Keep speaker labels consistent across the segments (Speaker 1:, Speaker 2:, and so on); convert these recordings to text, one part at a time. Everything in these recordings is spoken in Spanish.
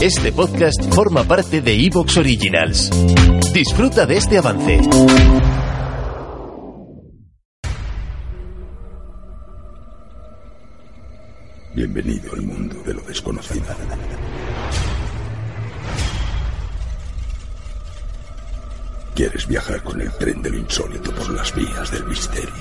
Speaker 1: Este podcast forma parte de Evox Originals. Disfruta de este avance.
Speaker 2: Bienvenido al mundo de lo desconocido. ¿Quieres viajar con el tren de lo insólito por las vías del misterio?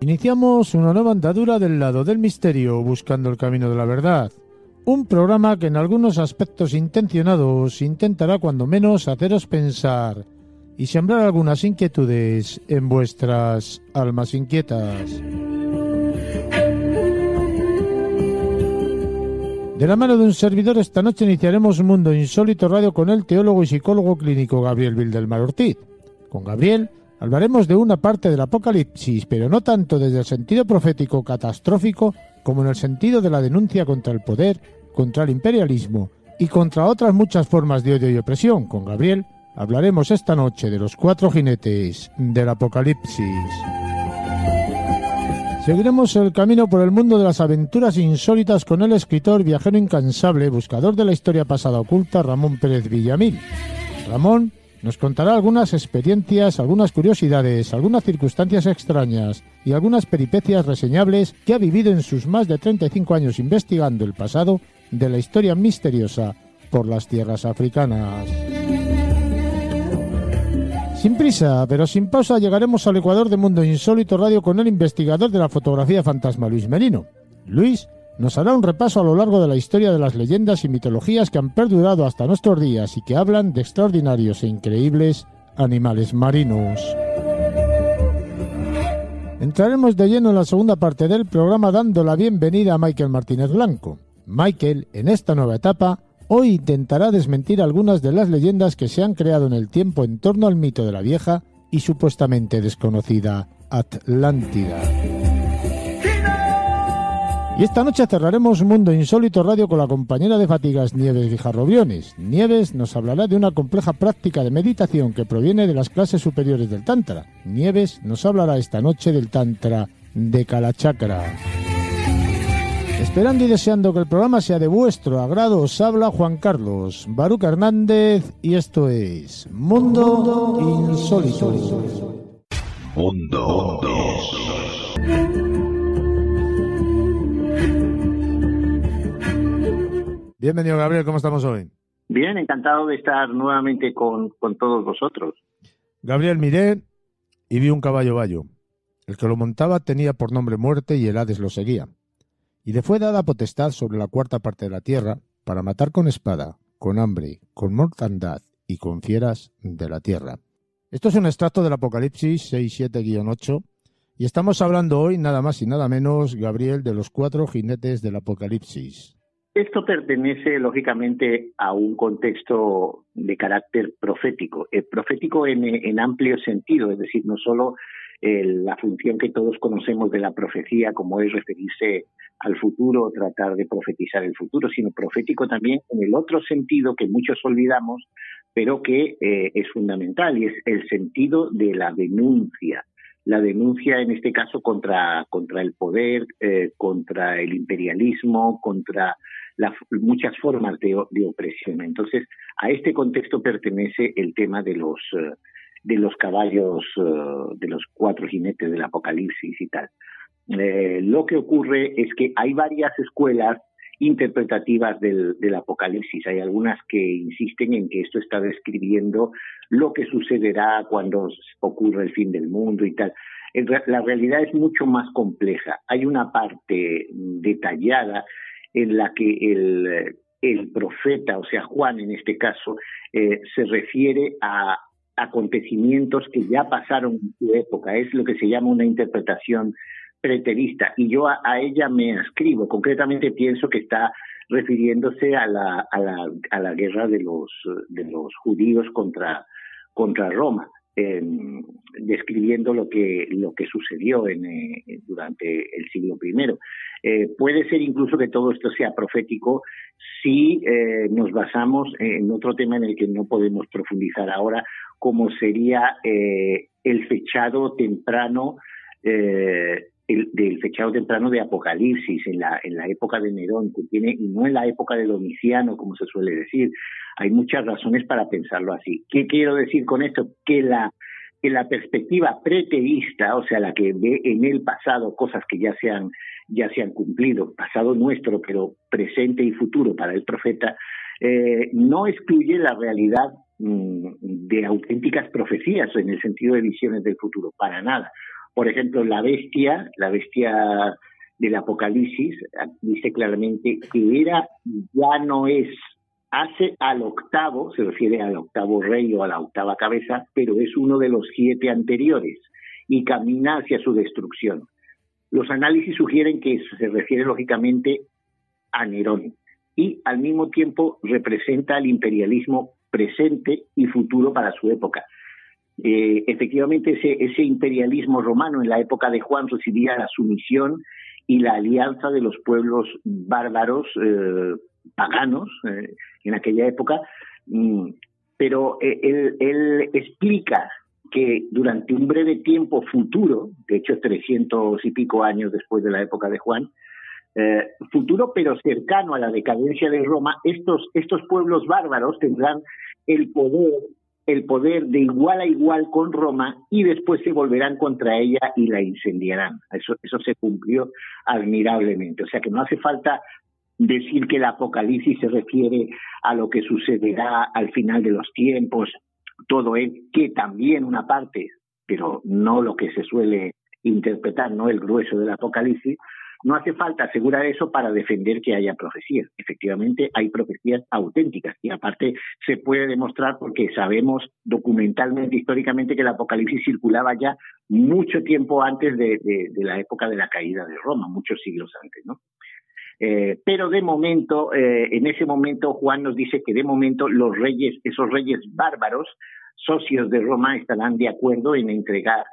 Speaker 3: Iniciamos una nueva andadura del lado del misterio, buscando el camino de la verdad. Un programa que en algunos aspectos intencionados intentará cuando menos haceros pensar y sembrar algunas inquietudes en vuestras almas inquietas. De la mano de un servidor, esta noche iniciaremos Mundo Insólito Radio con el teólogo y psicólogo clínico Gabriel Vildelmar Ortiz. Con Gabriel hablaremos de una parte del Apocalipsis, pero no tanto desde el sentido profético catastrófico como en el sentido de la denuncia contra el poder, contra el imperialismo y contra otras muchas formas de odio y opresión. Con Gabriel hablaremos esta noche de los cuatro jinetes del Apocalipsis. Seguiremos el camino por el mundo de las aventuras insólitas con el escritor, viajero incansable, buscador de la historia pasada oculta, Ramón Pérez Villamil. Ramón nos contará algunas experiencias, algunas curiosidades, algunas circunstancias extrañas y algunas peripecias reseñables que ha vivido en sus más de 35 años investigando el pasado de la historia misteriosa por las tierras africanas. Sin prisa, pero sin pausa, llegaremos al Ecuador de Mundo Insólito Radio con el investigador de la fotografía fantasma, Luis Merino. Luis nos hará un repaso a lo largo de la historia de las leyendas y mitologías que han perdurado hasta nuestros días y que hablan de extraordinarios e increíbles animales marinos. Entraremos de lleno en la segunda parte del programa dando la bienvenida a Michael Martínez Blanco. Michael, en esta nueva etapa, hoy intentará desmentir algunas de las leyendas que se han creado en el tiempo en torno al mito de la vieja y supuestamente desconocida Atlántida. Y esta noche cerraremos Mundo Insólito Radio con la compañera de fatigas Nieves Guijarrobiones. Nieves nos hablará de una compleja práctica de meditación que proviene de las clases superiores del Tantra. Nieves nos hablará esta noche del Tantra de Kalachakra. Esperando y deseando que el programa sea de vuestro agrado, os habla Juan Carlos Baruca Hernández y esto es Mundo Insólito.
Speaker 2: Mundo
Speaker 3: Bienvenido Gabriel, ¿cómo estamos hoy?
Speaker 4: Bien, encantado de estar nuevamente con, con todos vosotros.
Speaker 3: Gabriel, miré y vi un caballo bayo. El que lo montaba tenía por nombre muerte y el Hades lo seguía y le fue dada potestad sobre la cuarta parte de la tierra para matar con espada, con hambre, con mortandad y con fieras de la tierra. Esto es un extracto del Apocalipsis 6-7-8 y estamos hablando hoy nada más y nada menos, Gabriel, de los cuatro jinetes del Apocalipsis.
Speaker 4: Esto pertenece lógicamente a un contexto de carácter profético, profético en, en amplio sentido, es decir, no solo la función que todos conocemos de la profecía, como es referirse al futuro, tratar de profetizar el futuro, sino profético también en el otro sentido que muchos olvidamos, pero que eh, es fundamental, y es el sentido de la denuncia. La denuncia, en este caso, contra, contra el poder, eh, contra el imperialismo, contra muchas formas de, opresión. Entonces, a este contexto pertenece el tema de los, eh, de los caballos, de los cuatro jinetes del Apocalipsis y tal. Eh, lo que ocurre es que hay varias escuelas interpretativas del, Apocalipsis. Hay algunas que insisten en que esto está describiendo lo que sucederá cuando ocurra el fin del mundo y tal. La realidad es mucho más compleja. Hay una parte detallada en la que el, el profeta, o sea, Juan en este caso, eh, se refiere a acontecimientos que ya pasaron en su época. Es lo que se llama una interpretación preterista y yo a, ella me ascribo. Concretamente pienso que está refiriéndose a la, a la, a la guerra de los, de los judíos contra, contra Roma. describiendo lo que lo que sucedió en, eh, durante el siglo I. Eh, puede ser incluso que todo esto sea profético si eh, nos basamos en otro tema en el que no podemos profundizar ahora, como sería el fechado temprano el, del fechado temprano de Apocalipsis en la, en la época de Nerón, que tiene, y no en la época de Domiciano, como se suele decir. Hay muchas razones para pensarlo así. ¿Qué quiero decir con esto? Que la, que la perspectiva preteísta, o sea, la que ve en el pasado cosas que ya se han, ya se han cumplido, pasado nuestro, pero presente y futuro para el profeta, eh, no excluye la realidad de auténticas profecías en el sentido de visiones del futuro, para nada. Por ejemplo, la bestia, la bestia del Apocalipsis, dice claramente que era, ya no es, hace al octavo, se refiere al octavo rey o a la octava cabeza, pero es uno de los siete anteriores y camina hacia su destrucción. Los análisis sugieren que se refiere lógicamente a Nerón y al mismo tiempo representa al imperialismo presente y futuro para su época. Eh, efectivamente ese, imperialismo romano en la época de Juan recibía la sumisión y la alianza de los pueblos bárbaros eh, paganos eh, en aquella época, mm, pero él, él, explica que durante un breve tiempo futuro, de hecho 300 y pico años después de la época de Juan, futuro pero cercano a la decadencia de Roma, estos, estos pueblos bárbaros tendrán el poder el poder de igual a igual con Roma y después se volverán contra ella y la incendiarán. Eso, eso se cumplió admirablemente. O sea que no hace falta decir que el Apocalipsis se refiere a lo que sucederá al final de los tiempos, todo es que también una parte, pero no lo que se suele interpretar, no el grueso del Apocalipsis, no hace falta asegurar eso para defender que haya profecías. Efectivamente, hay profecías auténticas y aparte se puede demostrar porque sabemos documentalmente, históricamente, que el Apocalipsis circulaba ya mucho tiempo antes de, la época de la caída de Roma, muchos siglos antes, ¿no? Eh, pero de momento, eh, en ese momento, Juan nos dice que de momento los reyes, esos reyes bárbaros, socios de Roma, estarán de acuerdo en entregar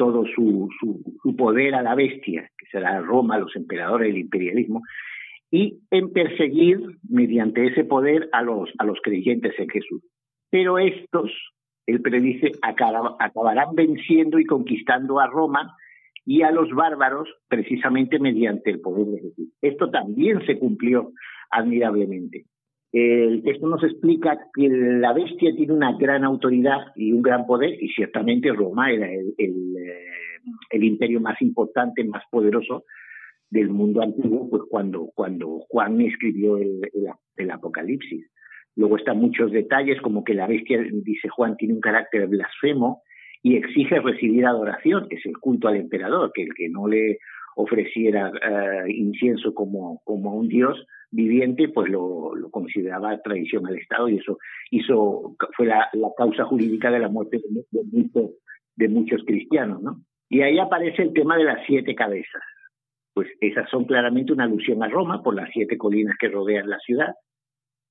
Speaker 4: todo su, poder a la bestia, será Roma, los emperadores, el imperialismo, y en perseguir mediante ese poder a los, a los creyentes en Jesús. Pero estos, él predice, acabarán venciendo y conquistando a Roma y a los bárbaros precisamente mediante el poder de Jesús. Esto también se cumplió admirablemente. El texto nos explica que la bestia tiene una gran autoridad y un gran poder, y ciertamente Roma era el, eh, imperio más importante, más poderoso del mundo antiguo, pues cuando, cuando Juan escribió el, el, Apocalipsis. Luego están muchos detalles, como que la bestia, dice Juan, tiene un carácter blasfemo y exige recibir adoración, que es el culto al emperador, que el que no le ofreciera eh, incienso como, como a un dios, viviente, pues lo, consideraba traición al Estado y eso hizo, fue la, causa jurídica de la muerte de, de, muchos cristianos, ¿no? Y ahí aparece el tema de las siete cabezas. Pues esas son claramente una alusión a Roma por las siete colinas que rodean la ciudad.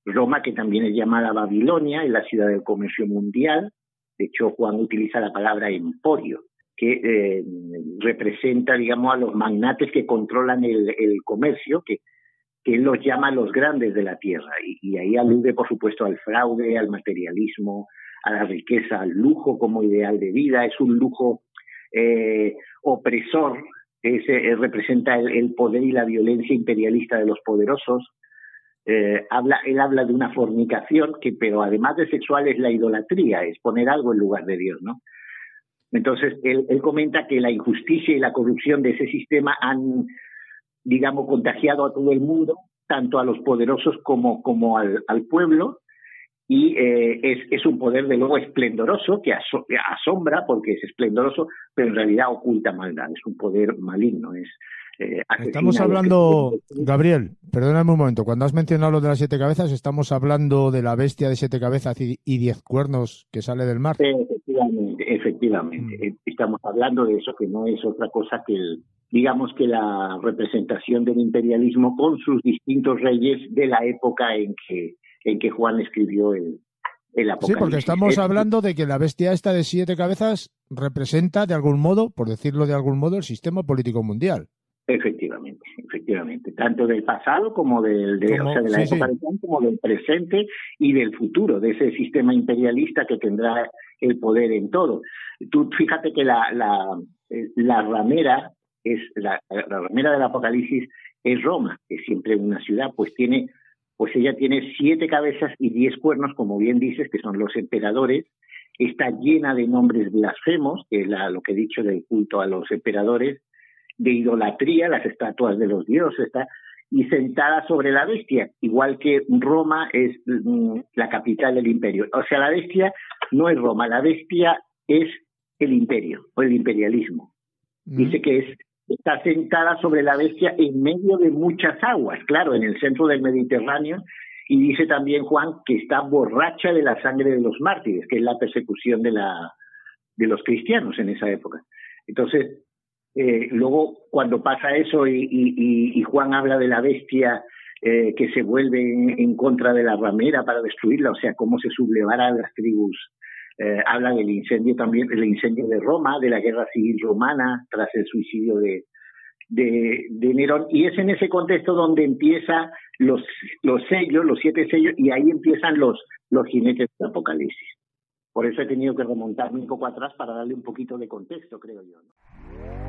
Speaker 4: Roma, que también es llamada Babilonia, es la ciudad del comercio mundial. De hecho, Juan utiliza la palabra emporio, que eh, representa, digamos, a los magnates que controlan el, comercio, que que él los llama los grandes de la tierra y, ahí alude por supuesto al fraude, al materialismo, a la riqueza, al lujo como ideal de vida, es un lujo eh, opresor, ese representa el, poder y la violencia imperialista de los poderosos. Eh, habla, él habla de una fornicación que, pero además de sexual, es la idolatría, es poner algo en lugar de Dios, ¿no? Entonces, él, él comenta que la injusticia y la corrupción de ese sistema han digamos, contagiado a todo el mundo tanto a los poderosos como, como al pueblo, y eh, es, es, un poder de luego esplendoroso que asombra porque es esplendoroso, pero en realidad oculta maldad, es un poder maligno, es
Speaker 3: eh, estamos hablando, Gabriel, perdóname un momento, cuando has mencionado lo de las siete cabezas, estamos hablando de la bestia de siete cabezas y, diez cuernos que sale del mar.
Speaker 4: Efectivamente, efectivamente. Mm. Eh, estamos hablando de eso que no es otra cosa que el, digamos que la representación del imperialismo con sus distintos reyes de la época en que en que Juan escribió el, el Apocalipsis.
Speaker 3: Sí, porque estamos hablando de que la bestia esta de siete cabezas representa de algún modo, por decirlo de algún modo, el sistema político mundial.
Speaker 4: Efectivamente, efectivamente, tanto del pasado como del de, o sea, de la época como del presente y del futuro, de ese sistema imperialista que tendrá el poder en todo. Tú fíjate que la, la, la ramera es la, la ramera del Apocalipsis es Roma, que es siempre una ciudad, pues tiene pues ella tiene siete cabezas y diez cuernos, como bien dices, que son los emperadores. Está llena de nombres blasfemos, que es lo que he dicho del culto a los emperadores, de idolatría, las estatuas de los dioses, está, y sentada sobre la bestia, igual que Roma es mm, la capital del imperio. O sea, la bestia no es Roma, la bestia es el imperio o el imperialismo. Dice que es está sentada sobre la bestia en medio de muchas aguas, claro, en el centro del Mediterráneo, y dice también Juan que está borracha de la sangre de los mártires, que es la persecución de, la, de los cristianos en esa época. Entonces, eh, luego cuando pasa eso y, Juan habla de la bestia eh, que se vuelve en, contra de la ramera para destruirla, o sea, cómo se sublevarán las tribus eh, habla del incendio también, del incendio de Roma, de la guerra civil romana tras el suicidio de, de, Nerón. Y es en ese contexto donde empieza los, los sellos, los siete sellos, y ahí empiezan los, los jinetes del Apocalipsis. Por eso he tenido que remontarme un poco atrás para darle un poquito de contexto, creo yo.